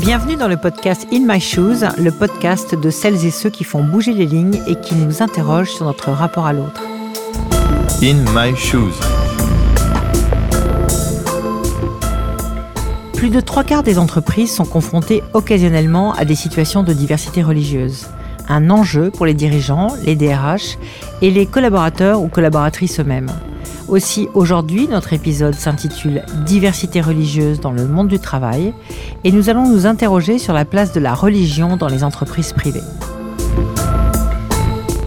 Bienvenue dans le podcast In My Shoes, le podcast de celles et ceux qui font bouger les lignes et qui nous interrogent sur notre rapport à l'autre. In My Shoes. Plus de trois quarts des entreprises sont confrontées occasionnellement à des situations de diversité religieuse. Un enjeu pour les dirigeants, les DRH et les collaborateurs ou collaboratrices eux-mêmes. Aussi, aujourd'hui, notre épisode s'intitule Diversité religieuse dans le monde du travail et nous allons nous interroger sur la place de la religion dans les entreprises privées.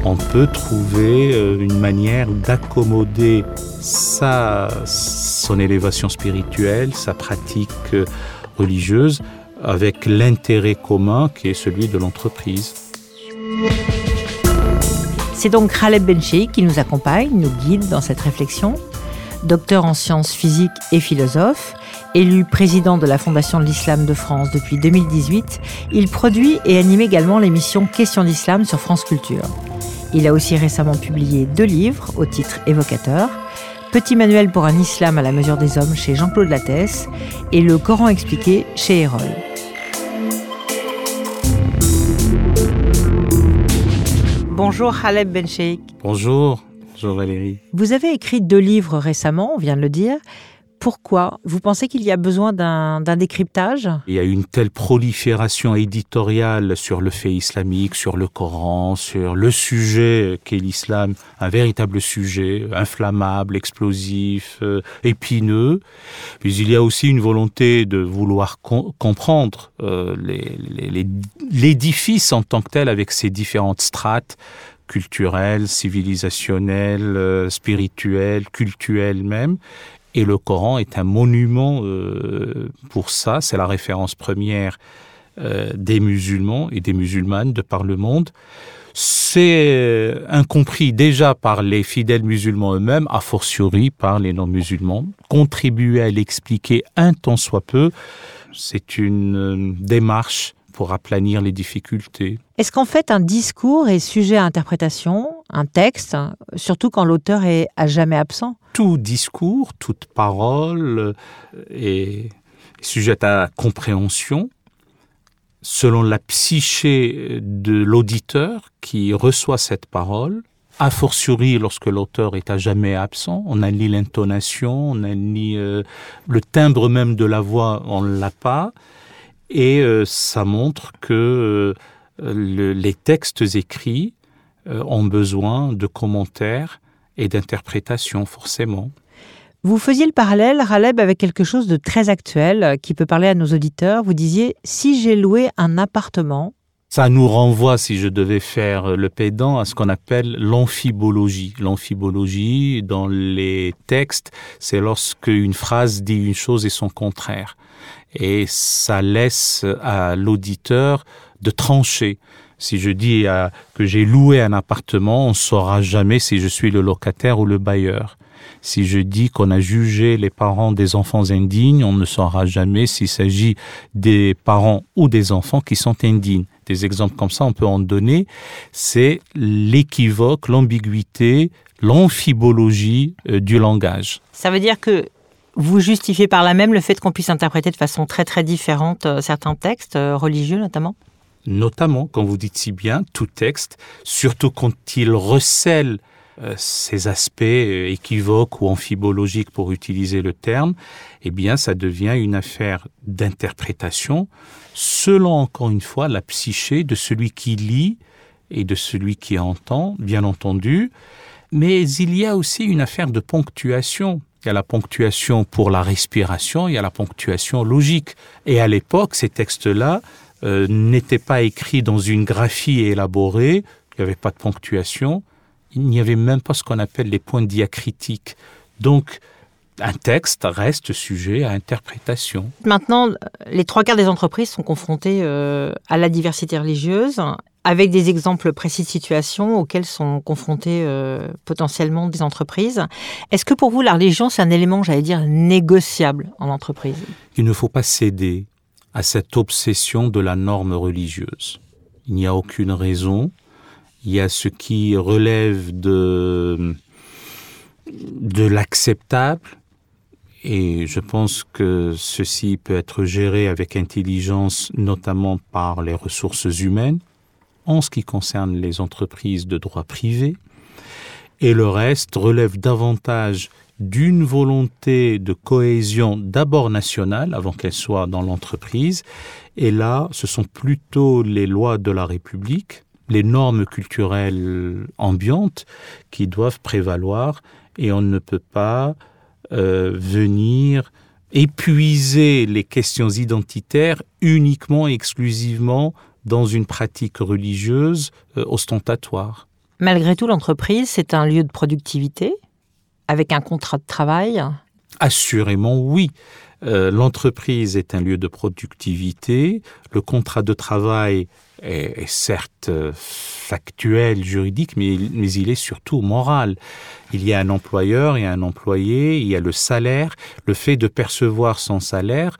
On peut trouver euh, une manière d'accommoder sa, son élévation spirituelle, sa pratique euh, religieuse avec l'intérêt commun qui est celui de l'entreprise. C'est donc Khaled Bencheikh qui nous accompagne, nous guide dans cette réflexion. Docteur en sciences physiques et philosophe, élu président de la Fondation de l'Islam de France depuis 2018, il produit et anime également l'émission Questions d'Islam sur France Culture. Il a aussi récemment publié deux livres au titre évocateur Petit manuel pour un islam à la mesure des hommes chez Jean-Claude Lattès et Le Coran expliqué chez Erol. Bonjour Khaled Bencheikh. Bonjour, bonjour Valérie. Vous avez écrit deux livres récemment, on vient de le dire. Pourquoi Vous pensez qu'il y a besoin d'un décryptage? Il y a une telle prolifération éditoriale sur le fait islamique, sur le Coran, sur le sujet qu'est l'islam, un véritable sujet inflammable, explosif, euh, épineux. Puis il y a aussi une volonté de vouloir comprendre euh, l'édifice en tant que tel avec ses différentes strates culturelles, civilisationnelles, euh, spirituelles, cultuelles même, et le Coran est un monument euh, pour ça. C'est la référence première euh, des musulmans et des musulmanes de par le monde. C'est euh, incompris déjà par les fidèles musulmans eux-mêmes, a fortiori par les non-musulmans. Contribuer à l'expliquer un tant soit peu, c'est une démarche pour aplanir les difficultés. Est-ce qu'en fait un discours est sujet à interprétation, un texte, surtout quand l'auteur est à jamais absent Tout discours, toute parole euh, est sujette à compréhension selon la psyché de l'auditeur qui reçoit cette parole. A fortiori, lorsque l'auteur est à jamais absent, on a ni l'intonation, on a ni euh, le timbre même de la voix, on ne l'a pas. Et euh, ça montre que les textes écrits ont besoin de commentaires et d'interprétations, forcément. Vous faisiez le parallèle, Raleb, avec quelque chose de très actuel qui peut parler à nos auditeurs. Vous disiez, si j'ai loué un appartement, ça nous renvoie, si je devais faire le pédant, à ce qu'on appelle l'amphibologie. L'amphibologie, dans les textes, c'est lorsque une phrase dit une chose et son contraire et ça laisse à l'auditeur de trancher. Si je dis que j'ai loué un appartement, on ne saura jamais si je suis le locataire ou le bailleur. Si je dis qu'on a jugé les parents des enfants indignes, on ne saura jamais s'il s'agit des parents ou des enfants qui sont indignes. Des exemples comme ça, on peut en donner. C'est l'équivoque, l'ambiguïté, l'amphibologie euh, du langage. Ça veut dire que vous justifiez par là même le fait qu'on puisse interpréter de façon très très différente euh, certains textes euh, religieux notamment? Notamment, quand vous dites si bien, tout texte, surtout quand il recèle euh, ces aspects équivoques ou amphibologiques pour utiliser le terme, eh bien ça devient une affaire d'interprétation selon encore une fois la psyché de celui qui lit et de celui qui entend, bien entendu, mais il y a aussi une affaire de ponctuation. Il y a la ponctuation pour la respiration, il y a la ponctuation logique. Et à l'époque, ces textes-là euh, n'étaient pas écrits dans une graphie élaborée, il n'y avait pas de ponctuation, il n'y avait même pas ce qu'on appelle les points diacritiques. Donc, un texte reste sujet à interprétation. Maintenant, les trois quarts des entreprises sont confrontées euh, à la diversité religieuse avec des exemples précis de situations auxquelles sont confrontées euh, potentiellement des entreprises. Est-ce que pour vous, la religion, c'est un élément, j'allais dire, négociable en entreprise? Il ne faut pas céder à cette obsession de la norme religieuse. Il n'y a aucune raison. Il y a ce qui relève de, de l'acceptable Et je pense que ceci peut être géré avec intelligence, notamment par les ressources humaines, en ce qui concerne les entreprises de droit privé. Et le reste relève davantage d'une volonté de cohésion d'abord nationale avant qu'elle soit dans l'entreprise. Et là, ce sont plutôt les lois de la République, les normes culturelles ambiantes qui doivent prévaloir et on ne peut pas euh, venir épuiser les questions identitaires uniquement et exclusivement dans une pratique religieuse euh, ostentatoire. Malgré tout, l'entreprise, c'est un lieu de productivité avec un contrat de travail Assurément oui. Euh, L'entreprise est un lieu de productivité. Le contrat de travail est, certes factuel, juridique, mais, mais il est surtout moral. Il y a un employeur et un employé, il y a le salaire. Le fait de percevoir son salaire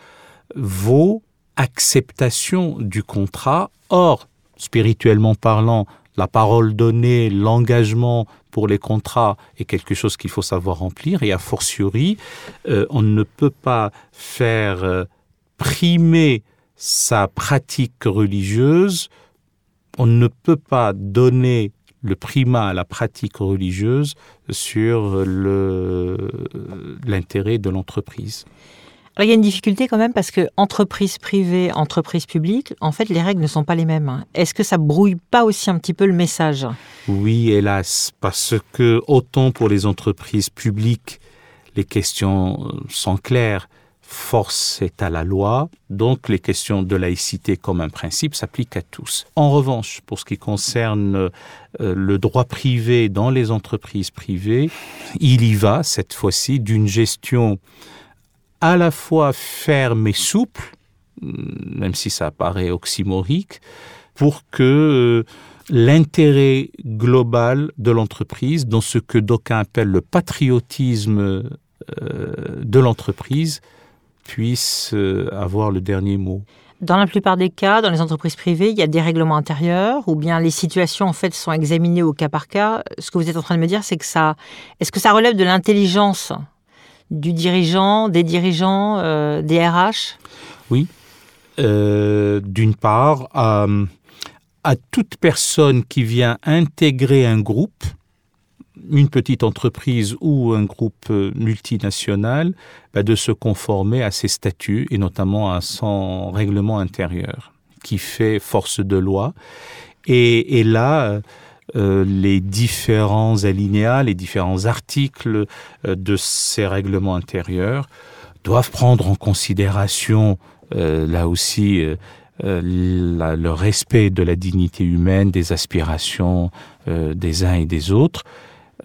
vaut acceptation du contrat. Or, spirituellement parlant, la parole donnée, l'engagement pour les contrats est quelque chose qu'il faut savoir remplir et a fortiori, euh, on ne peut pas faire euh, primer sa pratique religieuse, on ne peut pas donner le primat à la pratique religieuse sur l'intérêt de l'entreprise. Il y a une difficulté quand même parce que entreprise privée, entreprise publique, en fait, les règles ne sont pas les mêmes. Est-ce que ça brouille pas aussi un petit peu le message? Oui, hélas, parce que autant pour les entreprises publiques, les questions sont claires. Force est à la loi, donc les questions de laïcité comme un principe s'appliquent à tous. En revanche, pour ce qui concerne euh, le droit privé dans les entreprises privées, il y va cette fois-ci d'une gestion euh, à la fois ferme et souple, même si ça paraît oxymorique, pour que euh, l'intérêt global de l'entreprise, dans ce que d'aucuns appellent le patriotisme euh, de l'entreprise, puisse euh, avoir le dernier mot. Dans la plupart des cas, dans les entreprises privées, il y a des règlements intérieurs ou bien les situations en fait sont examinées au cas par cas. Ce que vous êtes en train de me dire, c'est que ça, est-ce que ça relève de l'intelligence du dirigeant, des dirigeants, euh, des RH Oui. Euh, D'une part, à, à toute personne qui vient intégrer un groupe, une petite entreprise ou un groupe multinational, bah, de se conformer à ses statuts et notamment à son règlement intérieur qui fait force de loi. Et, et là, euh, les différents alinéas, les différents articles euh, de ces règlements intérieurs doivent prendre en considération euh, là aussi le respect de la dignité humaine, des aspirations des uns et des autres.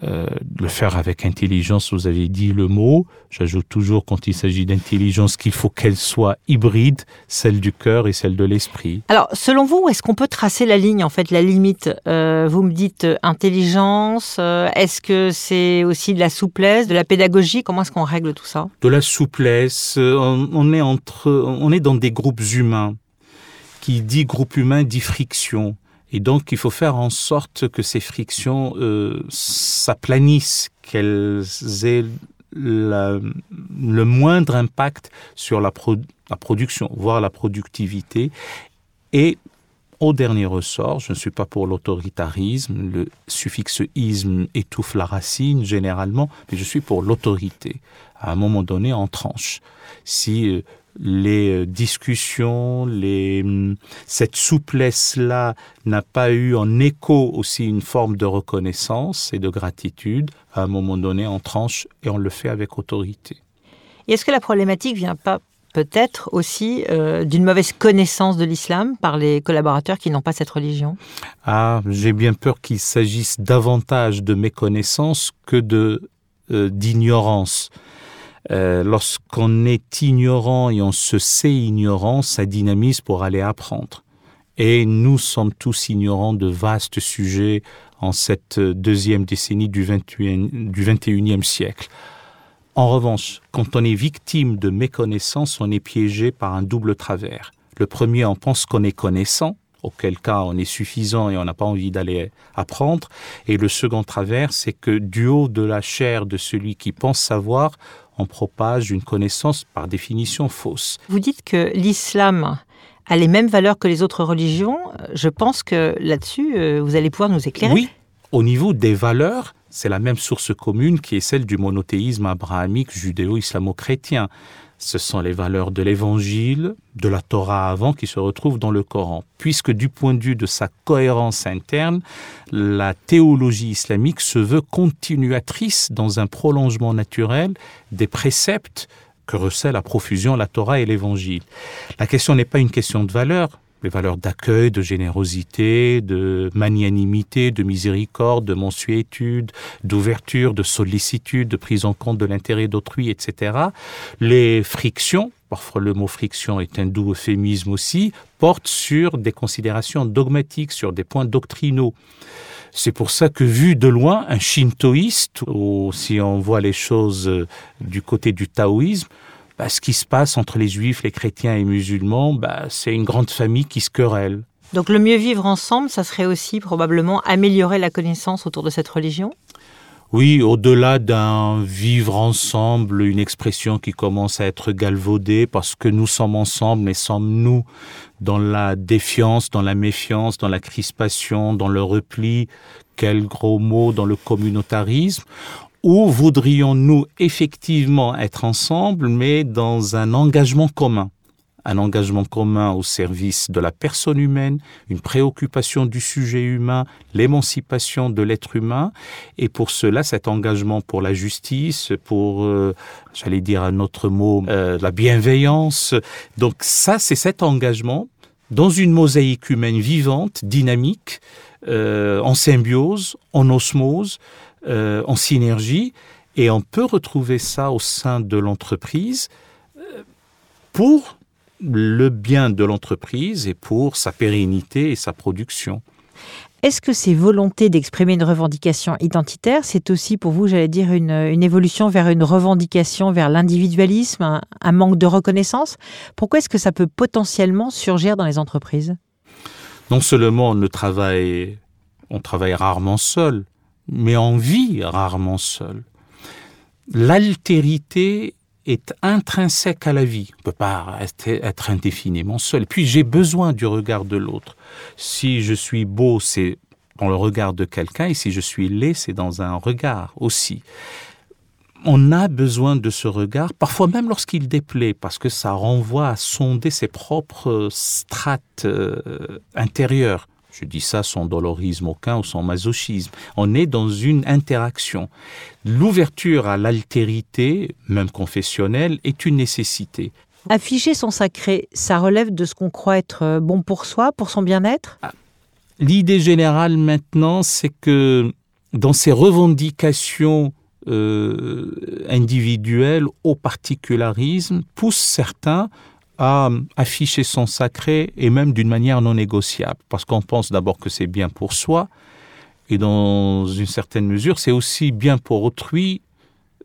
Euh, le faire avec intelligence, vous avez dit le mot. J'ajoute toujours quand il s'agit d'intelligence qu'il faut qu'elle soit hybride, celle du cœur et celle de l'esprit. Alors, selon vous, est-ce qu'on peut tracer la ligne, en fait, la limite? Euh, Vous me dites euh, intelligence, euh, est-ce que c'est aussi de la souplesse, de la pédagogie? Comment est-ce qu'on règle tout ça? De la souplesse, euh, on, on, est entre, on est dans des groupes humains. Qui dit groupe humain dit friction. Et donc, il faut faire en sorte que ces frictions euh, s'aplanissent, qu'elles aient le moindre impact sur la production, voire la productivité. Et au dernier ressort, je ne suis pas pour l'autoritarisme, le suffixe isme étouffe la racine généralement, mais je suis pour l'autorité. À un moment donné, en tranche. Si euh, les discussions, les, cette souplesse-là n'a pas eu en écho aussi une forme de reconnaissance et de gratitude, à un moment donné en tranche et on le fait avec autorité. Et est-ce que la problématique vient pas peut-être aussi euh, d'une mauvaise connaissance de l'islam par les collaborateurs qui n'ont pas cette religion? Ah, j'ai bien peur qu'il s'agisse davantage de méconnaissance que de euh, d'ignorance. Euh, lorsqu'on est ignorant et on se sait ignorant, ça dynamise pour aller apprendre. Et nous sommes tous ignorants de vastes sujets en cette deuxième décennie du, 21, du 21e siècle. En revanche, quand on est victime de méconnaissance, on est piégé par un double travers. Le premier, on pense qu'on est connaissant, auquel cas on est suffisant et on n'a pas envie d'aller apprendre. Et le second travers, c'est que du haut de la chair de celui qui pense savoir, on propage une connaissance par définition fausse. Vous dites que l'islam a les mêmes valeurs que les autres religions. Je pense que là-dessus, euh, vous allez pouvoir nous éclairer. Oui, au niveau des valeurs, c'est la même source commune qui est celle du monothéisme abrahamique judéo-islamo-chrétien. Ce sont les valeurs de l'évangile, de la Torah avant qui se retrouvent dans le Coran. Puisque du point de vue de sa cohérence interne, la théologie islamique se veut continuatrice dans un prolongement naturel des préceptes que recèlent à profusion la Torah et l'évangile. La question n'est pas une question de valeur, les valeurs d'accueil, de générosité, de magnanimité, de miséricorde, de mensuétude, d'ouverture, de sollicitude, de prise en compte de l'intérêt d'autrui, etc. Les frictions, parfois le mot friction est un doux euphémisme aussi, portent sur des considérations dogmatiques, sur des points doctrinaux. C'est pour ça que vu de loin, un shintoïste, ou si on voit les choses du côté du taoïsme, bah, ce qui se passe entre les juifs, les chrétiens et musulmans, bah, c'est une grande famille qui se querelle. Donc le mieux vivre ensemble, ça serait aussi probablement améliorer la connaissance autour de cette religion? Oui, au-delà d'un vivre ensemble, une expression qui commence à être galvaudée parce que nous sommes ensemble, mais sommes-nous dans la défiance, dans la méfiance, dans la crispation, dans le repli, quel gros mot, dans le communautarisme? Ou voudrions-nous effectivement être ensemble, mais dans un engagement commun? Un engagement commun au service de la personne humaine, une préoccupation du sujet humain, l'émancipation de l'être humain, et pour cela cet engagement pour la justice, pour, euh, j'allais dire un autre mot, euh, la bienveillance. Donc ça, c'est cet engagement dans une mosaïque humaine vivante, dynamique, euh, en symbiose, en osmose, euh, en synergie, et on peut retrouver ça au sein de l'entreprise euh, pour le bien de l'entreprise et pour sa pérennité et sa production. Est-ce que ces volontés d'exprimer une revendication identitaire, c'est aussi pour vous, j'allais dire, une, une, évolution vers une revendication vers l'individualisme, un, un, manque de reconnaissance? Pourquoi est-ce que ça peut potentiellement surgir dans les entreprises? Non seulement on ne travaille, on travaille rarement seul, mais on vit rarement seul. L'altérité est intrinsèque à la vie. On ne peut pas être indéfiniment seul. Puis j'ai besoin du regard de l'autre. Si je suis beau, c'est dans le regard de quelqu'un, et si je suis laid, c'est dans un regard aussi. On a besoin de ce regard, parfois même lorsqu'il déplaît, parce que ça renvoie à sonder ses propres strates euh, intérieures. Je dis ça sans dolorisme aucun ou sans masochisme. On est dans une interaction. L'ouverture à l'altérité, même confessionnelle, est une nécessité. Afficher son sacré, ça relève de ce qu'on croit être bon pour soi, pour son bien-être? L'idée générale maintenant, c'est que dans ces revendications euh, individuelles au particularisme, poussent certains à afficher son sacré et même d'une manière non négociable, parce qu'on pense d'abord que c'est bien pour soi, et dans une certaine mesure, c'est aussi bien pour autrui.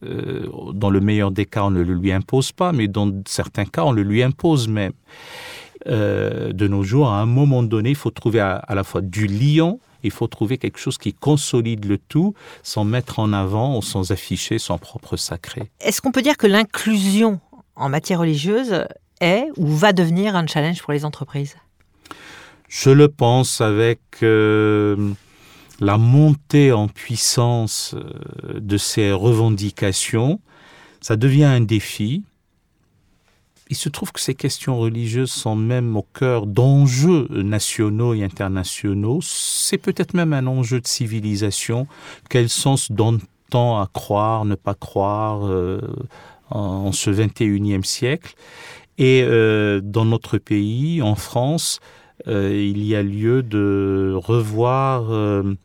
Euh, dans le meilleur des cas, on ne le lui impose pas, mais dans certains cas, on le lui impose même. Euh, de nos jours, à un moment donné, il faut trouver à, à la fois du lion, il faut trouver quelque chose qui consolide le tout sans mettre en avant ou sans afficher son propre sacré. Est-ce qu'on peut dire que l'inclusion en matière religieuse est ou va devenir un challenge pour les entreprises? Je le pense avec euh, la montée en puissance euh, de ces revendications. Ça devient un défi. Il se trouve que ces questions religieuses sont même au cœur d'enjeux nationaux et internationaux. C'est peut-être même un enjeu de civilisation. Quel sens donne-t-on à croire, ne pas croire euh, en ce 21e siècle? Et euh, dans notre pays, en France, euh, il y a lieu de revoir, euh,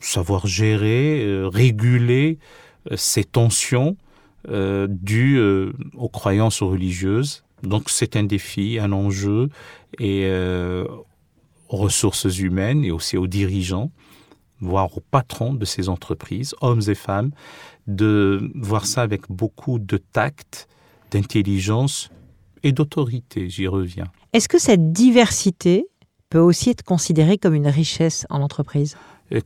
savoir gérer, réguler ces tensions dues aux croyances religieuses. Donc c'est un défi, un enjeu et aux ressources humaines et aussi aux dirigeants, voire aux patrons de ces entreprises, hommes et femmes, de voir ça avec beaucoup de tact, d'intelligence et d'autorité, j'y reviens. Est-ce que cette diversité peut aussi être considérée comme une richesse en entreprise?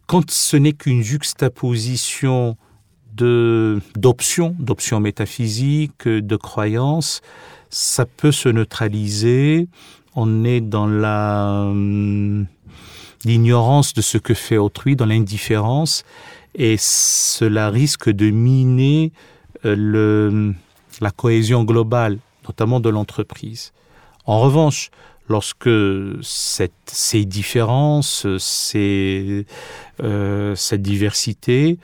Quand ce n'est qu'une juxtaposition d'options, d'options métaphysiques, de croyances, ça peut se neutraliser. On est dans la hum, l'ignorance de ce que fait autrui, dans l'indifférence, et cela risque de miner euh, le, la cohésion globale, notamment de l'entreprise. En revanche, lorsque ces différences, ces, euh, cette diversité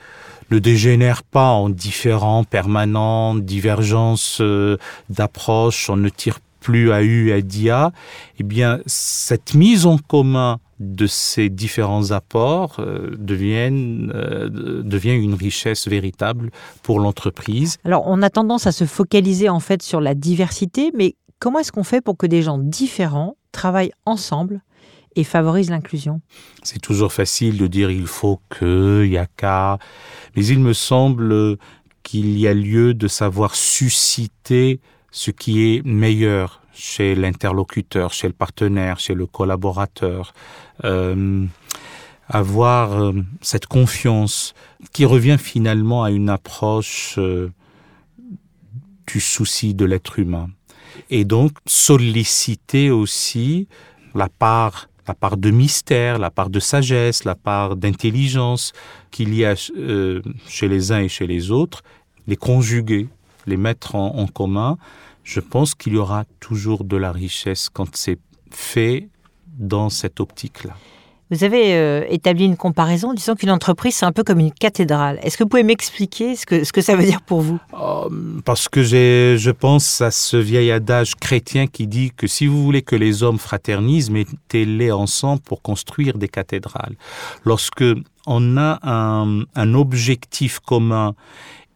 ne dégénère pas en différents permanents, divergences euh, d'approche, on ne tire plus à U à DIA, eh bien, cette mise en commun de ces différents apports euh, deviennent, euh, devient une richesse véritable pour l'entreprise. Alors, on a tendance à se focaliser en fait sur la diversité, mais comment est-ce qu'on fait pour que des gens différents travaillent ensemble et favorisent l'inclusion? C'est toujours facile de dire il faut que, il y a qu'à, mais il me semble qu'il y a lieu de savoir susciter ce qui est meilleur chez l'interlocuteur, chez le partenaire, chez le collaborateur, euh, avoir euh, cette confiance qui revient finalement à une approche euh, du souci de l'être humain. Et donc solliciter aussi la part la part de mystère, la part de sagesse, la part d'intelligence qu'il y a chez les uns et chez les autres, les conjuguer, les mettre en commun, je pense qu'il y aura toujours de la richesse quand c'est fait dans cette optique-là. Vous avez euh, établi une comparaison disant qu'une entreprise, c'est un peu comme une cathédrale. Est-ce que vous pouvez m'expliquer ce que, ce que ça veut dire pour vous? Oh, Parce que je pense à ce vieil adage chrétien qui dit que si vous voulez que les hommes fraternisent, mettez-les ensemble pour construire des cathédrales. Lorsque on a un, un objectif commun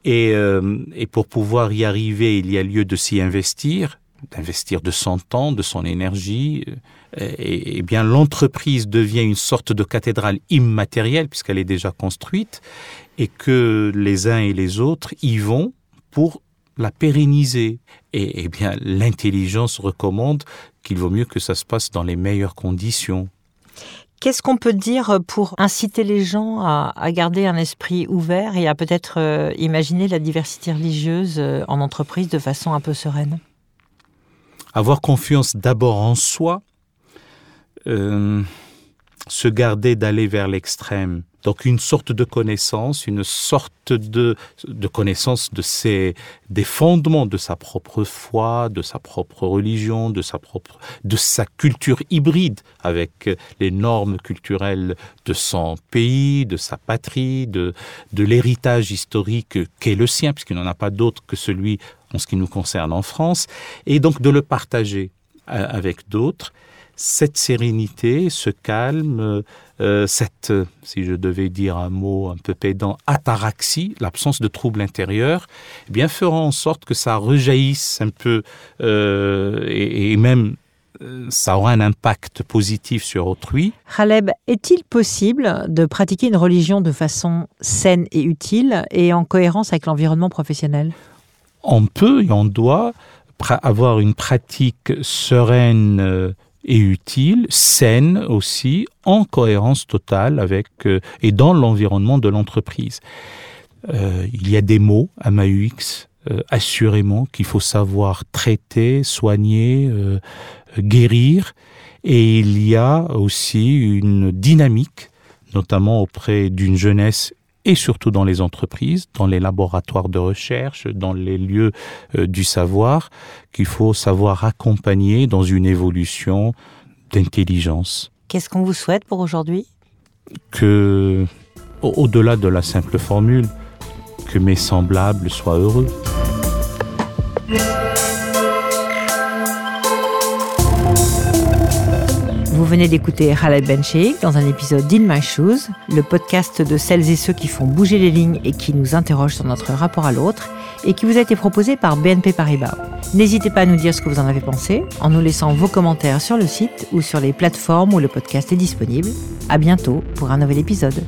et, euh, et pour pouvoir y arriver, il y a lieu de s'y investir, d'investir de son temps, de son énergie, euh, et, bien l'entreprise devient une sorte de cathédrale immatérielle puisqu'elle est déjà construite et que les uns et les autres y vont pour la pérenniser. Et bien l'intelligence recommande qu'il vaut mieux que ça se passe dans les meilleures conditions. Qu'est-ce qu'on peut dire pour inciter les gens à, garder un esprit ouvert et à peut-être euh, imaginer la diversité religieuse euh, en entreprise de façon un peu sereine? Avoir confiance d'abord en soi, euh, se garder d'aller vers l'extrême. Donc une sorte de connaissance, une sorte de, de connaissance de ses, des fondements de sa propre foi, de sa propre religion, de sa propre, de sa culture hybride avec les normes culturelles de son pays, de sa patrie, de, de l'héritage historique qu'est le sien, puisqu'il n'en a pas d'autre que celui en ce qui nous concerne en France, et donc de le partager euh, avec d'autres cette sérénité, ce calme, euh, cette, si je devais dire un mot un peu pédant, ataraxie, l'absence de trouble intérieur, eh bien fera en sorte que ça rejaillisse un peu euh, et, et même euh, ça aura un impact positif sur autrui. Khaleb, est-il possible de pratiquer une religion de façon saine et utile et en cohérence avec l'environnement professionnel? On peut et on doit avoir une pratique sereine, et utile, saine aussi, en cohérence totale avec euh, et dans l'environnement de l'entreprise. Euh, il y a des mots à MAUX euh, assurément qu'il faut savoir traiter, soigner, guérir, et il y a aussi une dynamique, notamment auprès d'une jeunesse et surtout dans les entreprises, dans les laboratoires de recherche, dans les lieux euh, du savoir, qu'il faut savoir accompagner dans une évolution d'intelligence. Qu'est-ce qu'on vous souhaite pour aujourd'hui? Que, au-delà de la simple formule, que mes semblables soient heureux. Vous venez d'écouter Khaled Bencheikh dans un épisode d'In My Shoes, le podcast de celles et ceux qui font bouger les lignes et qui nous interrogent sur notre rapport à l'autre et qui vous a été proposé par BNP Paribas. N'hésitez pas à nous dire ce que vous en avez pensé en nous laissant vos commentaires sur le site ou sur les plateformes où le podcast est disponible. À bientôt pour un nouvel épisode.